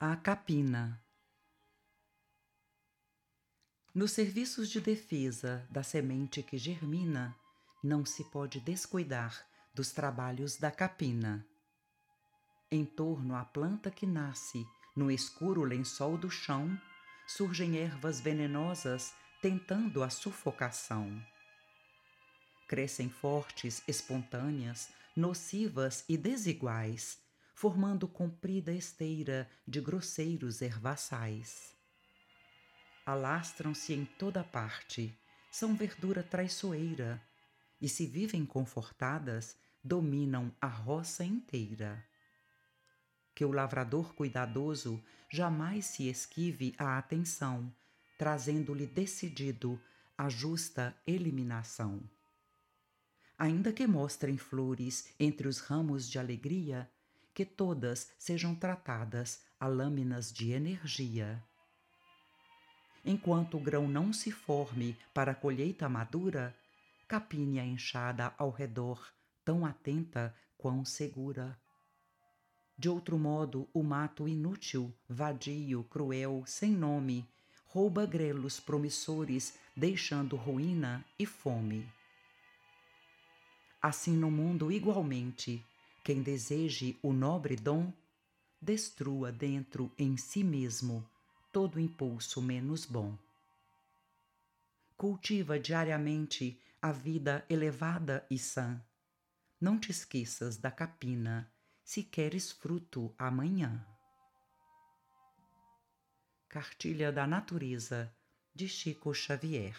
A capina. Nos serviços de defesa da semente que germina, não se pode descuidar dos trabalhos da capina. Em torno à planta que nasce, no escuro lençol do chão, surgem ervas venenosas tentando a sufocação. Crescem fortes, espontâneas, nocivas e desiguais, formando comprida esteira de grosseiros ervaçais. Alastram-se em toda parte, são verdura traiçoeira, e se vivem confortadas, dominam a roça inteira. Que o lavrador cuidadoso jamais se esquive à atenção, trazendo-lhe decidido a justa eliminação. Ainda que mostrem flores entre os ramos de alegria, que todas sejam tratadas a lâminas de energia. Enquanto o grão não se forme para a colheita madura, capine a enxada ao redor, tão atenta quão segura. De outro modo, o mato inútil, vadio, cruel, sem nome, rouba grelos promissores, deixando ruína e fome. Assim no mundo igualmente, quem deseje o nobre dom, destrua dentro em si mesmo todo impulso menos bom. Cultiva diariamente a vida elevada e sã. Não te esqueças da capina, se queres fruto amanhã. Cartilha da Natureza, de Chico Xavier